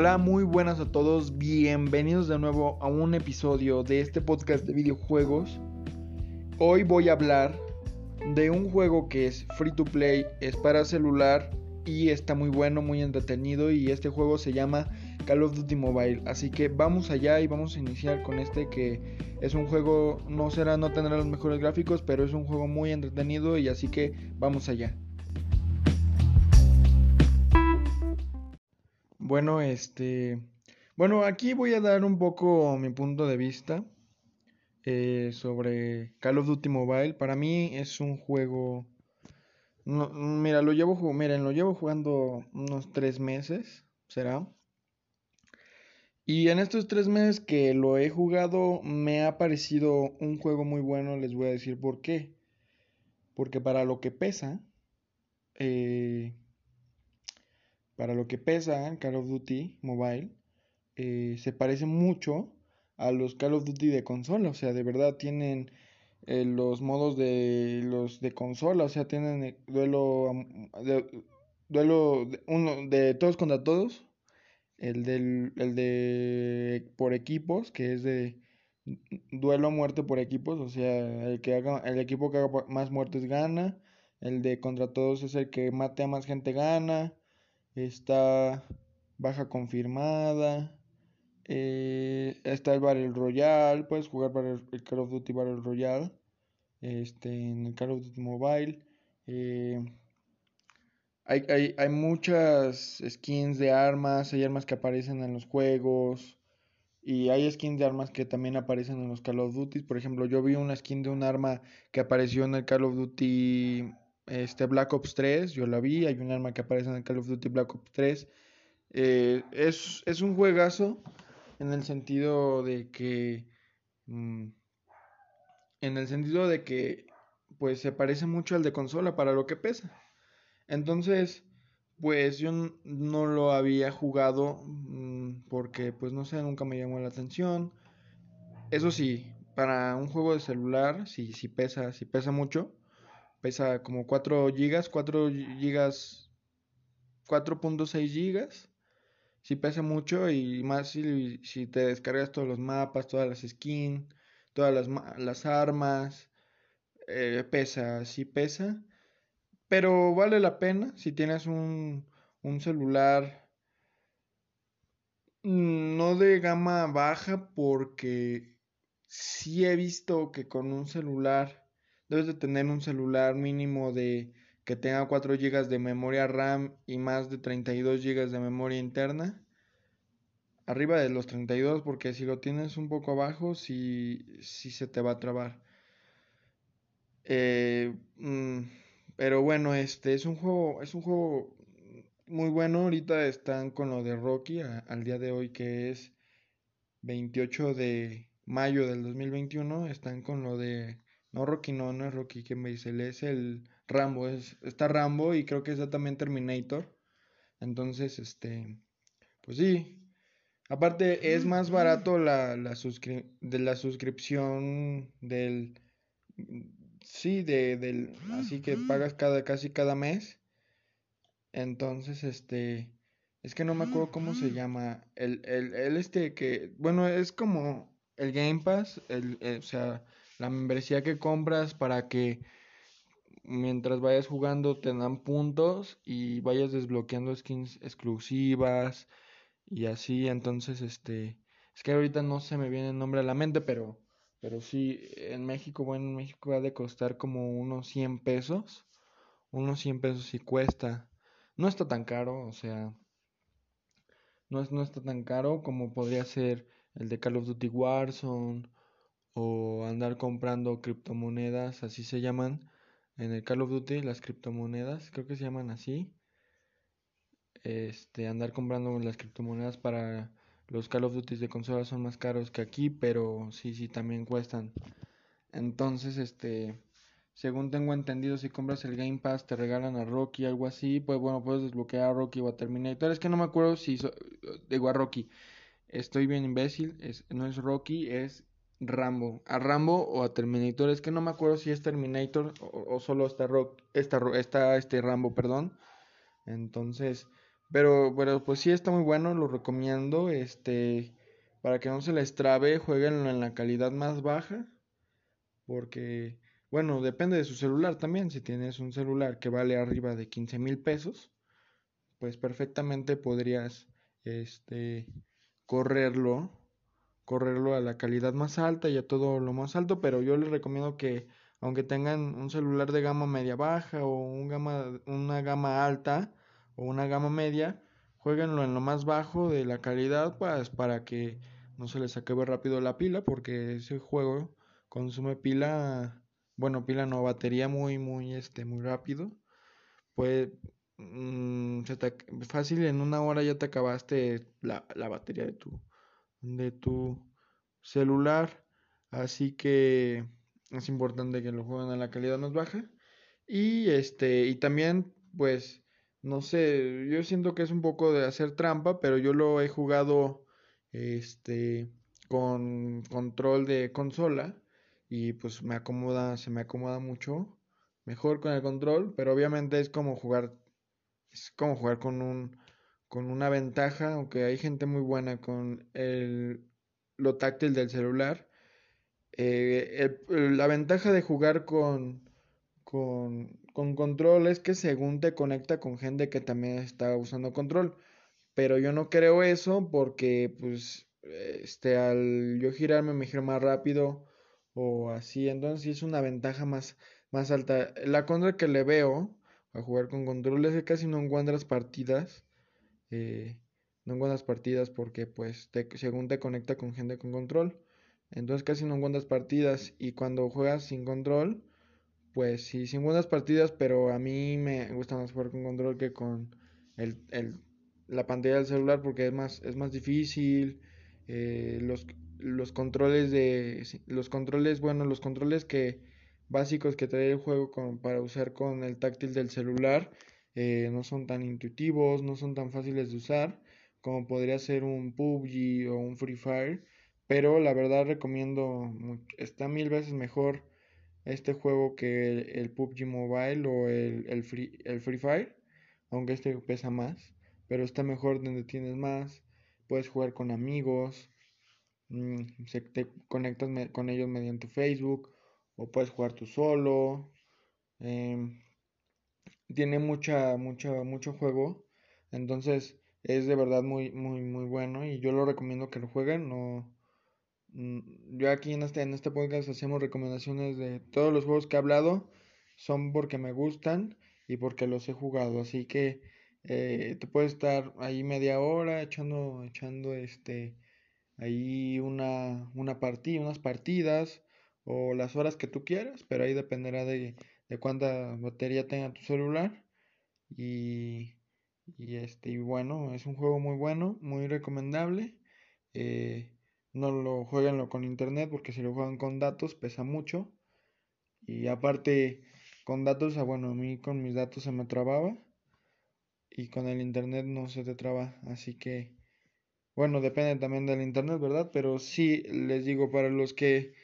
Hola, muy buenas a todos, bienvenidos de nuevo a un episodio de este podcast de videojuegos. Hoy voy a hablar de un juego que es free to play, es para celular y está muy bueno, muy entretenido y este juego se llama Call of Duty Mobile. Así que vamos allá y vamos a iniciar con este que es un juego, no será, no tendrá los mejores gráficos, pero es un juego muy entretenido y así que vamos allá. Bueno, este, bueno, aquí voy a dar un poco mi punto de vista eh, sobre Call of Duty Mobile. Para mí es un juego, mira, lo llevo, miren, lo llevo jugando unos tres meses, será. Y en estos tres meses que lo he jugado me ha parecido un juego muy bueno, les voy a decir por qué. Porque para lo que pesa, eh, para lo que pesa Call of Duty Mobile, eh, se parece mucho a los Call of Duty de consola. O sea, de verdad tienen eh, los modos de los de consola. O sea, tienen duelo, de, duelo uno, de todos contra todos el, del, el de por equipos, que es de duelo a muerte por equipos, o sea, el, que haga, el equipo que haga más muertes gana, el de contra todos es el que mate a más gente gana, está baja confirmada, eh, está el Battle Royale, puedes jugar para el, Call of Duty Battle Royale, este, en el Call of Duty Mobile, eh, hay, hay, hay, muchas skins de armas, hay armas que aparecen en los juegos y hay skins de armas que también aparecen en los Call of Duty. Por ejemplo, yo vi una skin de un arma que apareció en el Call of Duty este, Black Ops 3, yo la vi, hay un arma que aparece en Call of Duty Black Ops 3. Eh, es, es, un juegazo en el sentido de que... Mm, en el sentido de que pues se parece mucho al de consola para lo que pesa. Entonces, pues yo no lo había jugado mm, porque, pues no sé, nunca me llamó la atención. Eso sí, para un juego de celular, si, si pesa, si pesa mucho, pesa como 4 gigas, 4 gigas, 4.6 gigas, si pesa mucho y más si, si, te descargas todos los mapas, todas las skins, todas las, las armas, eh, pesa, si pesa. Pero vale la pena si tienes un, un celular mm, no de gama baja porque sí he visto que con un celular debes de tener un celular mínimo de que tenga 4 GB de memoria RAM y más de 32 GB de memoria interna. Arriba de los 32 porque si lo tienes un poco abajo sí, sí se te va a trabar. Eh, mm, pero bueno, este es un juego, es un juego muy bueno. Ahorita están con lo de Rocky al día de hoy que es 28 de mayo del 2021. Están con lo de no Rocky, no, no es Rocky que me dice, es el Rambo, es está Rambo y creo que está también Terminator. Entonces, este, pues sí. Aparte es más barato la, la de la suscripción del Sí, de, del, así que pagas cada, casi cada mes. Entonces, este, es que no me acuerdo cómo se llama. El, el, el este que, bueno, es como el Game Pass, el, o sea, la membresía que compras para que mientras vayas jugando te dan puntos y vayas desbloqueando skins exclusivas y así. Entonces, este, es que ahorita no se me viene el nombre a la mente, pero pero sí, en México, bueno, en México ha de costar como unos 100 pesos. Unos 100 pesos si cuesta. No está tan caro, o sea, no, es, no está tan caro como podría ser el de Call of Duty Warzone o andar comprando criptomonedas, así se llaman. En el Call of Duty las criptomonedas, creo que se llaman así. Este, andar comprando las criptomonedas para los Call of Duty de consola son más caros que aquí, pero sí, sí, también cuestan. Entonces, este, según tengo entendido, si compras el Game Pass te regalan a Rocky, algo así, pues bueno, puedes desbloquear a Rocky o a Terminator. Es que no me acuerdo si, digo a Rocky, estoy bien imbécil, es, no es Rocky, es Rambo. A Rambo o a Terminator, es que no me acuerdo si es Terminator o, solo está, Rock, está, está este Rambo, perdón. Entonces, Pero, pero pues sí está muy bueno, lo recomiendo. Este, para que no se les trabe, jueguenlo en la calidad más baja. Porque, bueno, depende de su celular también. Si tienes un celular que vale arriba de 15 mil pesos, pues perfectamente podrías, este, correrlo, correrlo a la calidad más alta y a todo lo más alto. Pero yo les recomiendo que, aunque tengan un celular de gama media baja o una gama alta, o una gama media, jueguenlo en lo más bajo de la calidad pues, para que no se les acabe rápido la pila, porque ese juego consume pila, bueno, pila no, batería muy, muy, este, muy rápido. Pues mmm, se fácil en una hora ya te acabaste la, la batería de tu, de tu celular, así que es importante que lo jueguen a la calidad más baja. Y este, y también, pues, no sé, yo siento que es un poco de hacer trampa, pero yo lo he jugado este con control de consola y pues me acomoda, se me acomoda mucho mejor con el control, pero obviamente es como jugar es como jugar con un con una ventaja, aunque hay gente muy buena con el lo táctil del celular. Eh, la ventaja de jugar con con con control es que según te conecta con gente que también está usando control. Pero yo no creo eso porque pues este al yo girarme me giro más rápido o así. Entonces es una ventaja más, más alta. La contra que le veo a jugar con control es que casi no encuentras partidas. Eh, no encuentras partidas porque pues te, según te conecta con gente con control. Entonces casi no encuentras partidas y cuando juegas sin control pues sí, sin buenas partidas, pero a mí me gusta más jugar con control que con el, el, la pantalla del celular porque es más, es más difícil. Eh, los, los controles de los controles, bueno, los controles que básicos que trae el juego con, para usar con el táctil del celular eh, no son tan intuitivos, no son tan fáciles de usar como podría ser un PUBG o un Free Fire, pero la verdad recomiendo, está mil veces mejor este juego que el, PUBG Mobile o el, el, Free, el Free Fire, aunque este pesa más, pero está mejor donde tienes más, puedes jugar con amigos, mmm, se, te conectas con ellos mediante Facebook o puedes jugar tú solo. Eh, tiene mucha, mucha, mucho juego, entonces es de verdad muy, muy, muy bueno y yo lo recomiendo que lo jueguen, no yo aquí en este, en este podcast hacemos recomendaciones de todos los juegos que he hablado. Son porque me gustan y porque los he jugado. Así que eh, te puedes estar ahí media hora echando, echando este, ahí una, una partida, unas partidas o las horas que tú quieras. Pero ahí dependerá de, de cuánta batería tenga tu celular. Y, y este, y bueno, es un juego muy bueno, muy recomendable. Eh, no lo jueguenlo con internet porque si lo juegan con datos pesa mucho. Y aparte con datos, ah, bueno, a mí con mis datos se me trababa. Y con el internet no se te traba. Así que, bueno, depende también del internet, ¿verdad? Pero sí, les digo, para los que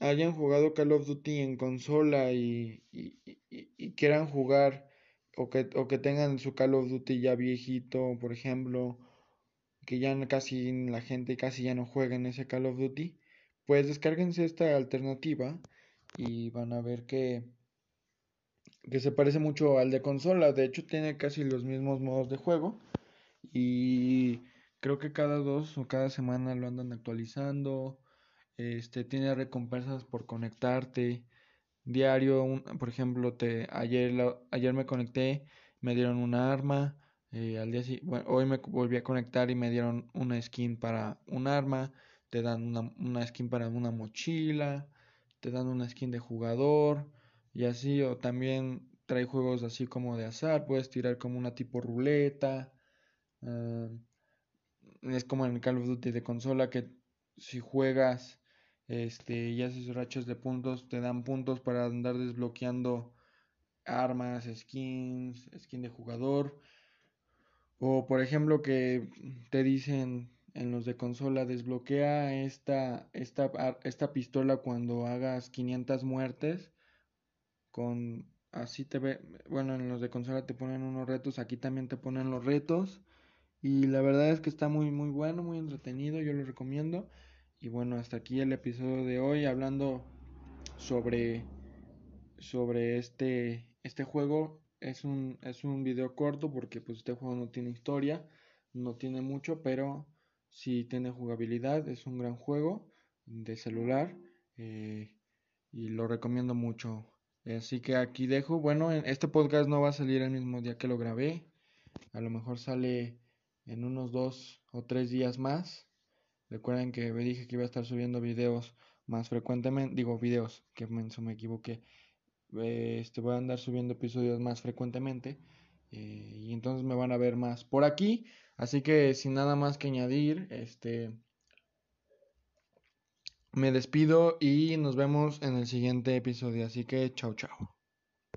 hayan jugado Call of Duty en consola y, y, y, quieran jugar o que, o que tengan su Call of Duty ya viejito, por ejemplo, que ya casi la gente casi ya no juega en ese Call of Duty, pues descárguense esta alternativa y van a ver que, que se parece mucho al de consola. De hecho, tiene casi los mismos modos de juego. Y creo que cada dos o cada semana lo andan actualizando. Este tiene recompensas por conectarte. Diario, un, por ejemplo, te ayer, ayer me conecté, me dieron una arma eh, al día bueno, hoy me volví a conectar y me dieron una skin para un arma, te dan una, una skin para una mochila, te dan una skin de jugador y así, o también trae juegos así como de azar, puedes tirar como una tipo ruleta. Uh, es como en el Call of Duty de consola que si juegas este y haces rachas de puntos, te dan puntos para andar desbloqueando armas, skins, skin de jugador. O por ejemplo que te dicen en los de consola desbloquea esta, esta, esta pistola cuando hagas 500 muertes con así te ve, bueno, en los de consola te ponen unos retos, aquí también te ponen los retos. Y la verdad es que está muy muy bueno, muy entretenido, yo lo recomiendo. Y bueno, hasta aquí el episodio de hoy hablando sobre sobre este este juego. Es un es un video corto porque pues este juego no tiene historia, no tiene mucho, pero sí tiene jugabilidad, es un gran juego de celular eh, y lo recomiendo mucho. Así que aquí dejo. Bueno, este podcast no va a salir el mismo día que lo grabé. A lo mejor sale en unos dos o tres días más. Recuerden que me dije que iba a estar subiendo videos más frecuentemente. Digo, videos, que me, equivoqué. Este, voy a andar subiendo episodios más frecuentemente. Eh, y entonces me van a ver más por aquí. Así que sin nada más que añadir, este me despido y nos vemos en el siguiente episodio. Así que chao, chao.